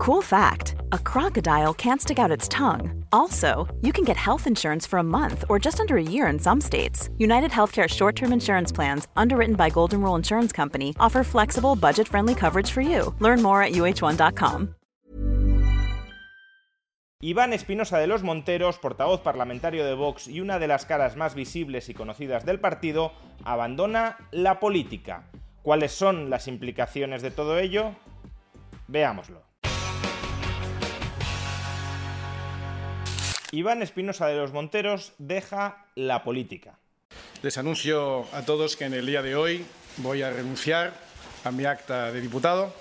Cool fact a crocodile can't stick out its tongue. Also, you can get health insurance for a month or just under a year in some states. United Healthcare short term insurance plans, underwritten by Golden Rule Insurance Company, offer flexible, budget friendly coverage for you. Learn more at uh1.com. Iván Espinosa de los Monteros, portavoz parlamentario de Vox y una de las caras más visibles y conocidas del partido, abandona la política. ¿Cuáles son las implicaciones de todo ello? Veámoslo. Iván Espinosa de los Monteros deja la política. Les anuncio a todos que en el día de hoy voy a renunciar a mi acta de diputado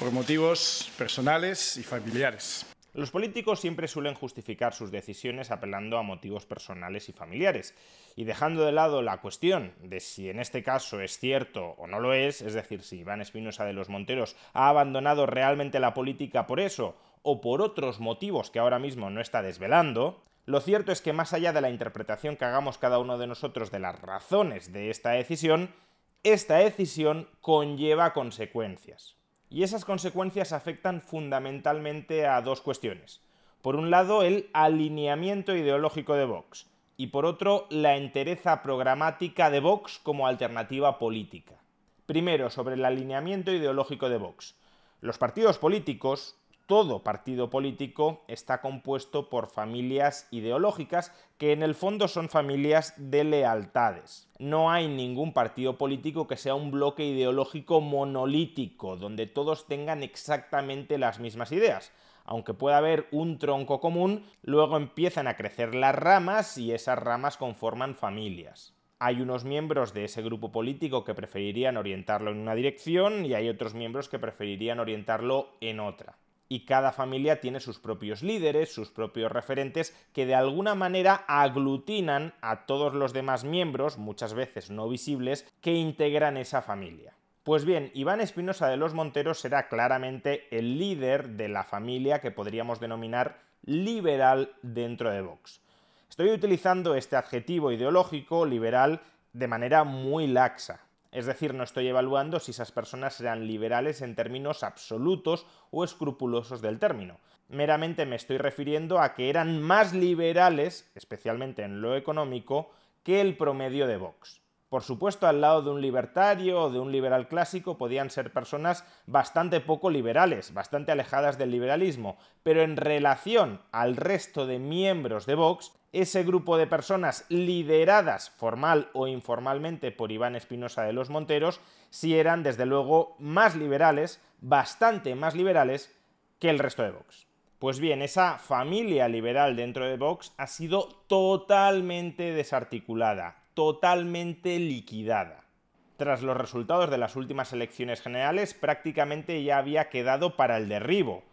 por motivos personales y familiares. Los políticos siempre suelen justificar sus decisiones apelando a motivos personales y familiares, y dejando de lado la cuestión de si en este caso es cierto o no lo es, es decir, si Iván Espinosa de los Monteros ha abandonado realmente la política por eso o por otros motivos que ahora mismo no está desvelando, lo cierto es que más allá de la interpretación que hagamos cada uno de nosotros de las razones de esta decisión, esta decisión conlleva consecuencias. Y esas consecuencias afectan fundamentalmente a dos cuestiones. Por un lado, el alineamiento ideológico de Vox y por otro, la entereza programática de Vox como alternativa política. Primero, sobre el alineamiento ideológico de Vox. Los partidos políticos, todo partido político, está compuesto por familias ideológicas que en el fondo son familias de lealtades. No hay ningún partido político que sea un bloque ideológico monolítico, donde todos tengan exactamente las mismas ideas. Aunque pueda haber un tronco común, luego empiezan a crecer las ramas y esas ramas conforman familias hay unos miembros de ese grupo político que preferirían orientarlo en una dirección y hay otros miembros que preferirían orientarlo en otra y cada familia tiene sus propios líderes, sus propios referentes, que de alguna manera aglutinan a todos los demás miembros, muchas veces no visibles, que integran esa familia. Pues bien, Iván Espinosa de los Monteros será claramente el líder de la familia que podríamos denominar liberal dentro de Vox. Estoy utilizando este adjetivo ideológico liberal de manera muy laxa. Es decir, no estoy evaluando si esas personas serán liberales en términos absolutos o escrupulosos del término. Meramente me estoy refiriendo a que eran más liberales, especialmente en lo económico, que el promedio de Vox. Por supuesto, al lado de un libertario o de un liberal clásico podían ser personas bastante poco liberales, bastante alejadas del liberalismo, pero en relación al resto de miembros de Vox, ese grupo de personas lideradas formal o informalmente por Iván Espinosa de los Monteros, sí eran desde luego más liberales, bastante más liberales que el resto de Vox. Pues bien, esa familia liberal dentro de Vox ha sido totalmente desarticulada, totalmente liquidada. Tras los resultados de las últimas elecciones generales, prácticamente ya había quedado para el derribo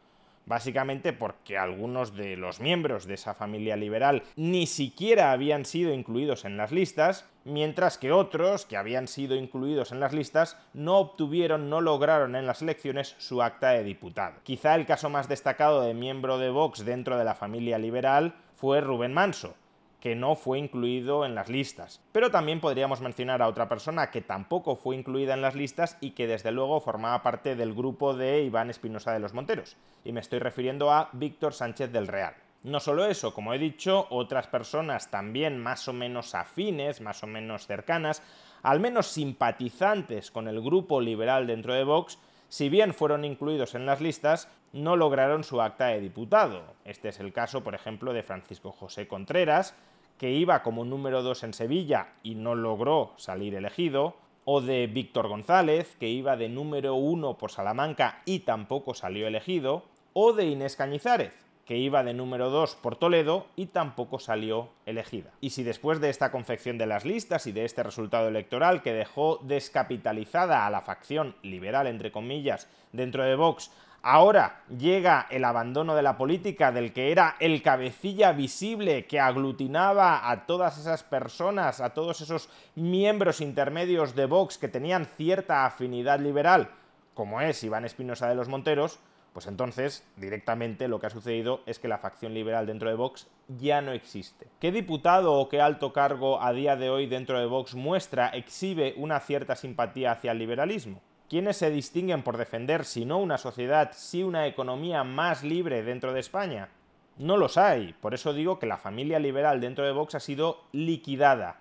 básicamente porque algunos de los miembros de esa familia liberal ni siquiera habían sido incluidos en las listas, mientras que otros que habían sido incluidos en las listas no obtuvieron, no lograron en las elecciones su acta de diputado. Quizá el caso más destacado de miembro de Vox dentro de la familia liberal fue Rubén Manso, que no fue incluido en las listas. Pero también podríamos mencionar a otra persona que tampoco fue incluida en las listas y que desde luego formaba parte del grupo de Iván Espinosa de los Monteros. Y me estoy refiriendo a Víctor Sánchez del Real. No solo eso, como he dicho, otras personas también más o menos afines, más o menos cercanas, al menos simpatizantes con el grupo liberal dentro de Vox, si bien fueron incluidos en las listas, no lograron su acta de diputado. Este es el caso, por ejemplo, de Francisco José Contreras, que iba como número 2 en Sevilla y no logró salir elegido, o de Víctor González, que iba de número 1 por Salamanca y tampoco salió elegido, o de Inés Cañizares, que iba de número 2 por Toledo y tampoco salió elegida. Y si después de esta confección de las listas y de este resultado electoral que dejó descapitalizada a la facción liberal, entre comillas, dentro de Vox, Ahora llega el abandono de la política del que era el cabecilla visible que aglutinaba a todas esas personas, a todos esos miembros intermedios de Vox que tenían cierta afinidad liberal, como es Iván Espinosa de los Monteros, pues entonces directamente lo que ha sucedido es que la facción liberal dentro de Vox ya no existe. ¿Qué diputado o qué alto cargo a día de hoy dentro de Vox muestra, exhibe una cierta simpatía hacia el liberalismo? ¿Quiénes se distinguen por defender, si no una sociedad, si una economía más libre dentro de España? No los hay. Por eso digo que la familia liberal dentro de Vox ha sido liquidada.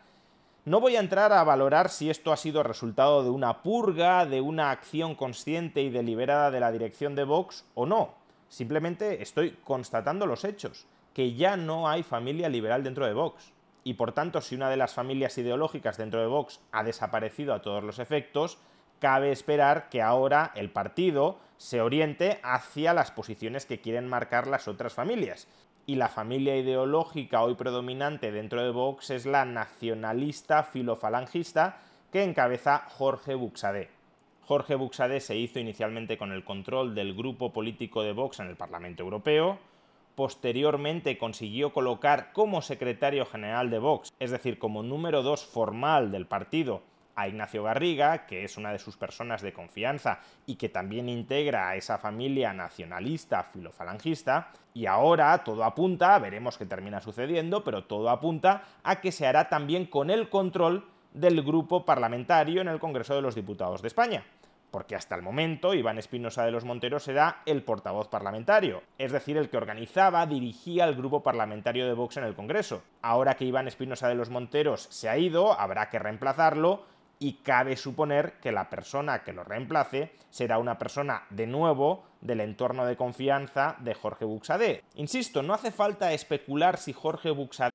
No voy a entrar a valorar si esto ha sido resultado de una purga, de una acción consciente y deliberada de la dirección de Vox o no. Simplemente estoy constatando los hechos, que ya no hay familia liberal dentro de Vox. Y por tanto, si una de las familias ideológicas dentro de Vox ha desaparecido a todos los efectos, cabe esperar que ahora el partido se oriente hacia las posiciones que quieren marcar las otras familias. Y la familia ideológica hoy predominante dentro de Vox es la nacionalista filofalangista que encabeza Jorge Buxadé. Jorge Buxadé se hizo inicialmente con el control del grupo político de Vox en el Parlamento Europeo, posteriormente consiguió colocar como secretario general de Vox, es decir, como número dos formal del partido, a Ignacio Garriga, que es una de sus personas de confianza y que también integra a esa familia nacionalista filofalangista, y ahora todo apunta, veremos qué termina sucediendo, pero todo apunta a que se hará también con el control del grupo parlamentario en el Congreso de los Diputados de España porque hasta el momento Iván Espinosa de los Monteros era el portavoz parlamentario, es decir, el que organizaba, dirigía el grupo parlamentario de Vox en el Congreso. Ahora que Iván Espinosa de los Monteros se ha ido, habrá que reemplazarlo y cabe suponer que la persona que lo reemplace será una persona de nuevo del entorno de confianza de Jorge Buxadé. Insisto, no hace falta especular si Jorge Buxadé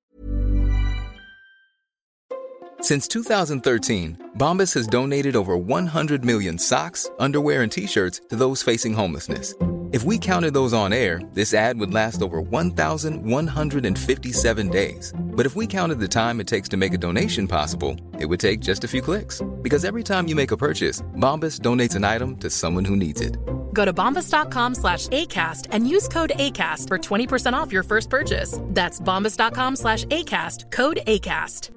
Since 2013, Bombas has donated over 100 million socks, underwear and t-shirts to those facing homelessness. If we counted those on air, this ad would last over 1,157 days. But if we counted the time it takes to make a donation possible, it would take just a few clicks. Because every time you make a purchase, Bombas donates an item to someone who needs it. Go to bombas.com slash ACAST and use code ACAST for 20% off your first purchase. That's bombas.com slash ACAST, code ACAST.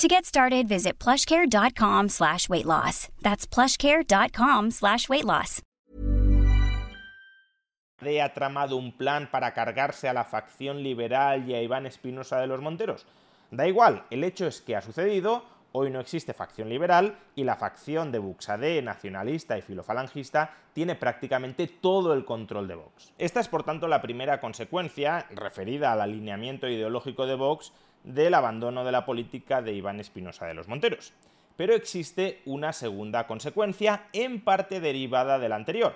To get started, visit plushcare.com slash weight loss. That's plushcare.com slash weight loss. ha tramado un plan para cargarse a la facción liberal y a Iván Espinosa de los Monteros. Da igual, el hecho es que ha sucedido, hoy no existe facción liberal y la facción de Buxadé, nacionalista y filofalangista, tiene prácticamente todo el control de Vox. Esta es por tanto la primera consecuencia, referida al alineamiento ideológico de Vox, del abandono de la política de Iván Espinosa de los Monteros. Pero existe una segunda consecuencia, en parte derivada de la anterior.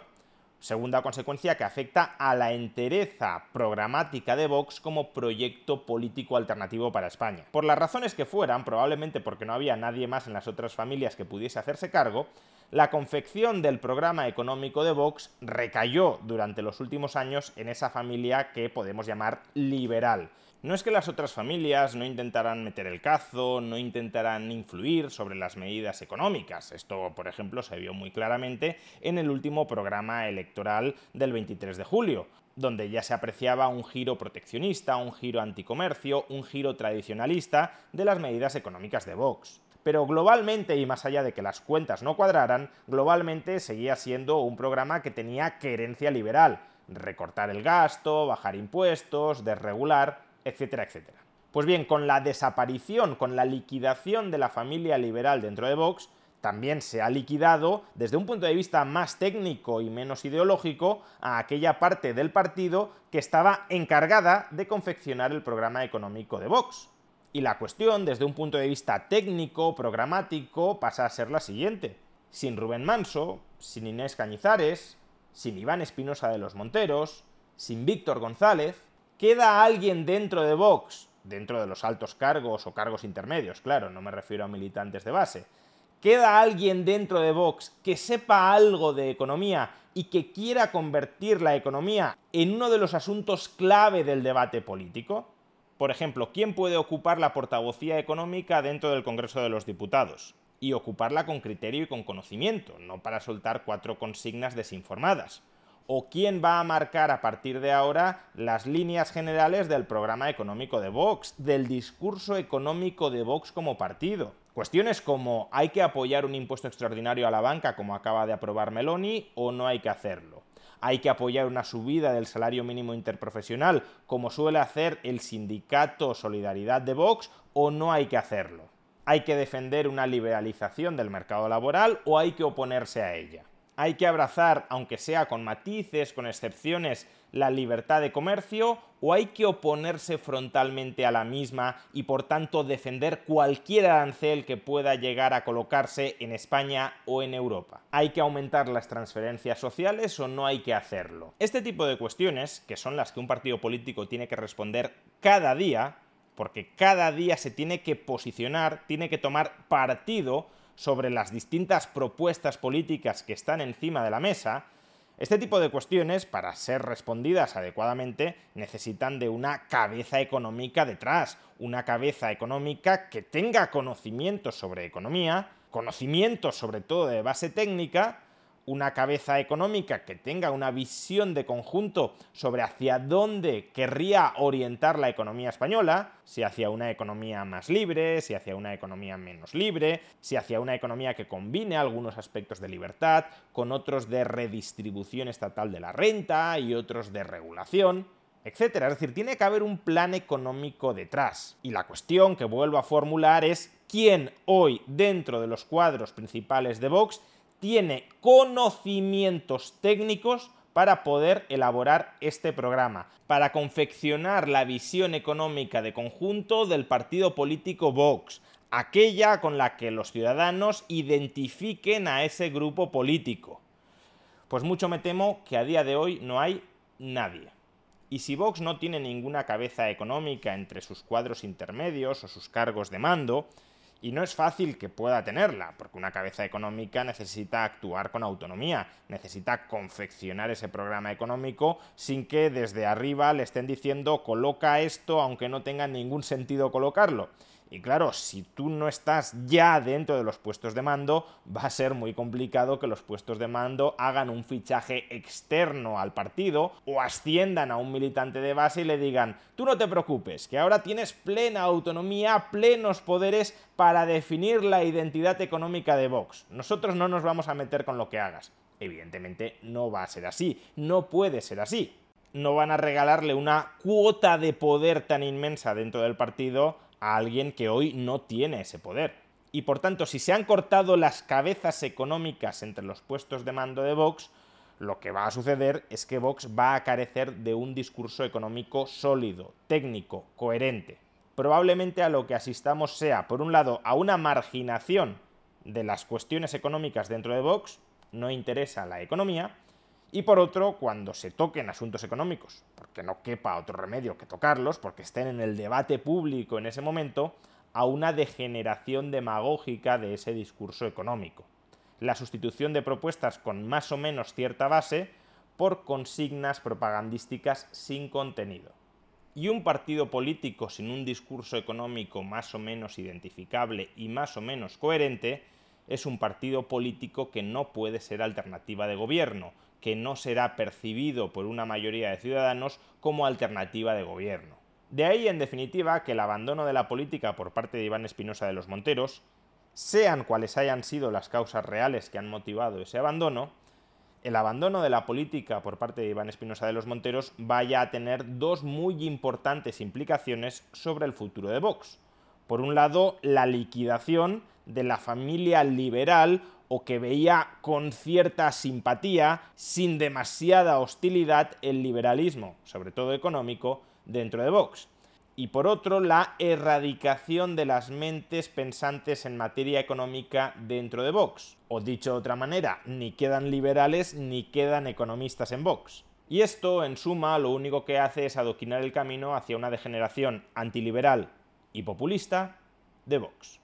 Segunda consecuencia que afecta a la entereza programática de Vox como proyecto político alternativo para España. Por las razones que fueran, probablemente porque no había nadie más en las otras familias que pudiese hacerse cargo, la confección del programa económico de Vox recayó durante los últimos años en esa familia que podemos llamar liberal. No es que las otras familias no intentaran meter el cazo, no intentaran influir sobre las medidas económicas. Esto, por ejemplo, se vio muy claramente en el último programa electoral del 23 de julio donde ya se apreciaba un giro proteccionista, un giro anticomercio, un giro tradicionalista de las medidas económicas de Vox. Pero globalmente, y más allá de que las cuentas no cuadraran, globalmente seguía siendo un programa que tenía querencia liberal. Recortar el gasto, bajar impuestos, desregular, etcétera, etcétera. Pues bien, con la desaparición, con la liquidación de la familia liberal dentro de Vox, también se ha liquidado, desde un punto de vista más técnico y menos ideológico, a aquella parte del partido que estaba encargada de confeccionar el programa económico de Vox. Y la cuestión, desde un punto de vista técnico, programático, pasa a ser la siguiente. Sin Rubén Manso, sin Inés Cañizares, sin Iván Espinosa de los Monteros, sin Víctor González, ¿Queda alguien dentro de Vox, dentro de los altos cargos o cargos intermedios, claro, no me refiero a militantes de base, ¿queda alguien dentro de Vox que sepa algo de economía y que quiera convertir la economía en uno de los asuntos clave del debate político? Por ejemplo, ¿quién puede ocupar la portavocía económica dentro del Congreso de los Diputados? Y ocuparla con criterio y con conocimiento, no para soltar cuatro consignas desinformadas. ¿O quién va a marcar a partir de ahora las líneas generales del programa económico de Vox, del discurso económico de Vox como partido? Cuestiones como ¿hay que apoyar un impuesto extraordinario a la banca como acaba de aprobar Meloni o no hay que hacerlo? hay que apoyar una subida del salario mínimo interprofesional, como suele hacer el sindicato Solidaridad de Vox, o no hay que hacerlo. Hay que defender una liberalización del mercado laboral o hay que oponerse a ella hay que abrazar, aunque sea con matices, con excepciones, la libertad de comercio o hay que oponerse frontalmente a la misma y por tanto defender cualquier arancel que pueda llegar a colocarse en España o en Europa. ¿Hay que aumentar las transferencias sociales o no hay que hacerlo? Este tipo de cuestiones, que son las que un partido político tiene que responder cada día, porque cada día se tiene que posicionar, tiene que tomar partido sobre las distintas propuestas políticas que están encima de la mesa, este tipo de cuestiones, para ser respondidas adecuadamente, necesitan de una cabeza económica detrás, una cabeza económica que tenga conocimientos sobre economía, conocimientos sobre todo de base técnica, una cabeza económica que tenga una visión de conjunto sobre hacia dónde querría orientar la economía española, si hacia una economía más libre, si hacia una economía menos libre, si hacia una economía que combine algunos aspectos de libertad con otros de redistribución estatal de la renta y otros de regulación etcétera. Es decir, tiene que haber un plan económico detrás. Y la cuestión que vuelvo a formular es quién hoy dentro de los cuadros principales de Vox tiene conocimientos técnicos para poder elaborar este programa, para confeccionar la visión económica de conjunto del partido político Vox, aquella con la que los ciudadanos identifiquen a ese grupo político. Pues mucho me temo que a día de hoy no hay nadie. Y si Vox no tiene ninguna cabeza económica entre sus cuadros intermedios o sus cargos de mando, y no es fácil que pueda tenerla, porque una cabeza económica necesita actuar con autonomía, necesita confeccionar ese programa económico sin que desde arriba le estén diciendo coloca esto aunque no tenga ningún sentido colocarlo. Y claro, si tú no estás ya dentro de los puestos de mando, va a ser muy complicado que los puestos de mando hagan un fichaje externo al partido o asciendan a un militante de base y le digan, tú no te preocupes, que ahora tienes plena autonomía, plenos poderes para definir la identidad económica de Vox. Nosotros no nos vamos a meter con lo que hagas. Evidentemente no va a ser así, no puede ser así no van a regalarle una cuota de poder tan inmensa dentro del partido a alguien que hoy no tiene ese poder. Y por tanto, si se han cortado las cabezas económicas entre los puestos de mando de Vox, lo que va a suceder es que Vox va a carecer de un discurso económico sólido, técnico, coherente. Probablemente a lo que asistamos sea, por un lado, a una marginación de las cuestiones económicas dentro de Vox, no interesa la economía, y por otro, cuando se toquen asuntos económicos, porque no quepa otro remedio que tocarlos, porque estén en el debate público en ese momento, a una degeneración demagógica de ese discurso económico. La sustitución de propuestas con más o menos cierta base por consignas propagandísticas sin contenido. Y un partido político sin un discurso económico más o menos identificable y más o menos coherente es un partido político que no puede ser alternativa de gobierno, que no será percibido por una mayoría de ciudadanos como alternativa de gobierno. De ahí, en definitiva, que el abandono de la política por parte de Iván Espinosa de los Monteros, sean cuales hayan sido las causas reales que han motivado ese abandono, el abandono de la política por parte de Iván Espinosa de los Monteros vaya a tener dos muy importantes implicaciones sobre el futuro de Vox. Por un lado, la liquidación de la familia liberal o que veía con cierta simpatía, sin demasiada hostilidad, el liberalismo, sobre todo económico, dentro de Vox. Y por otro, la erradicación de las mentes pensantes en materia económica dentro de Vox. O dicho de otra manera, ni quedan liberales ni quedan economistas en Vox. Y esto, en suma, lo único que hace es adoquinar el camino hacia una degeneración antiliberal y populista de Vox.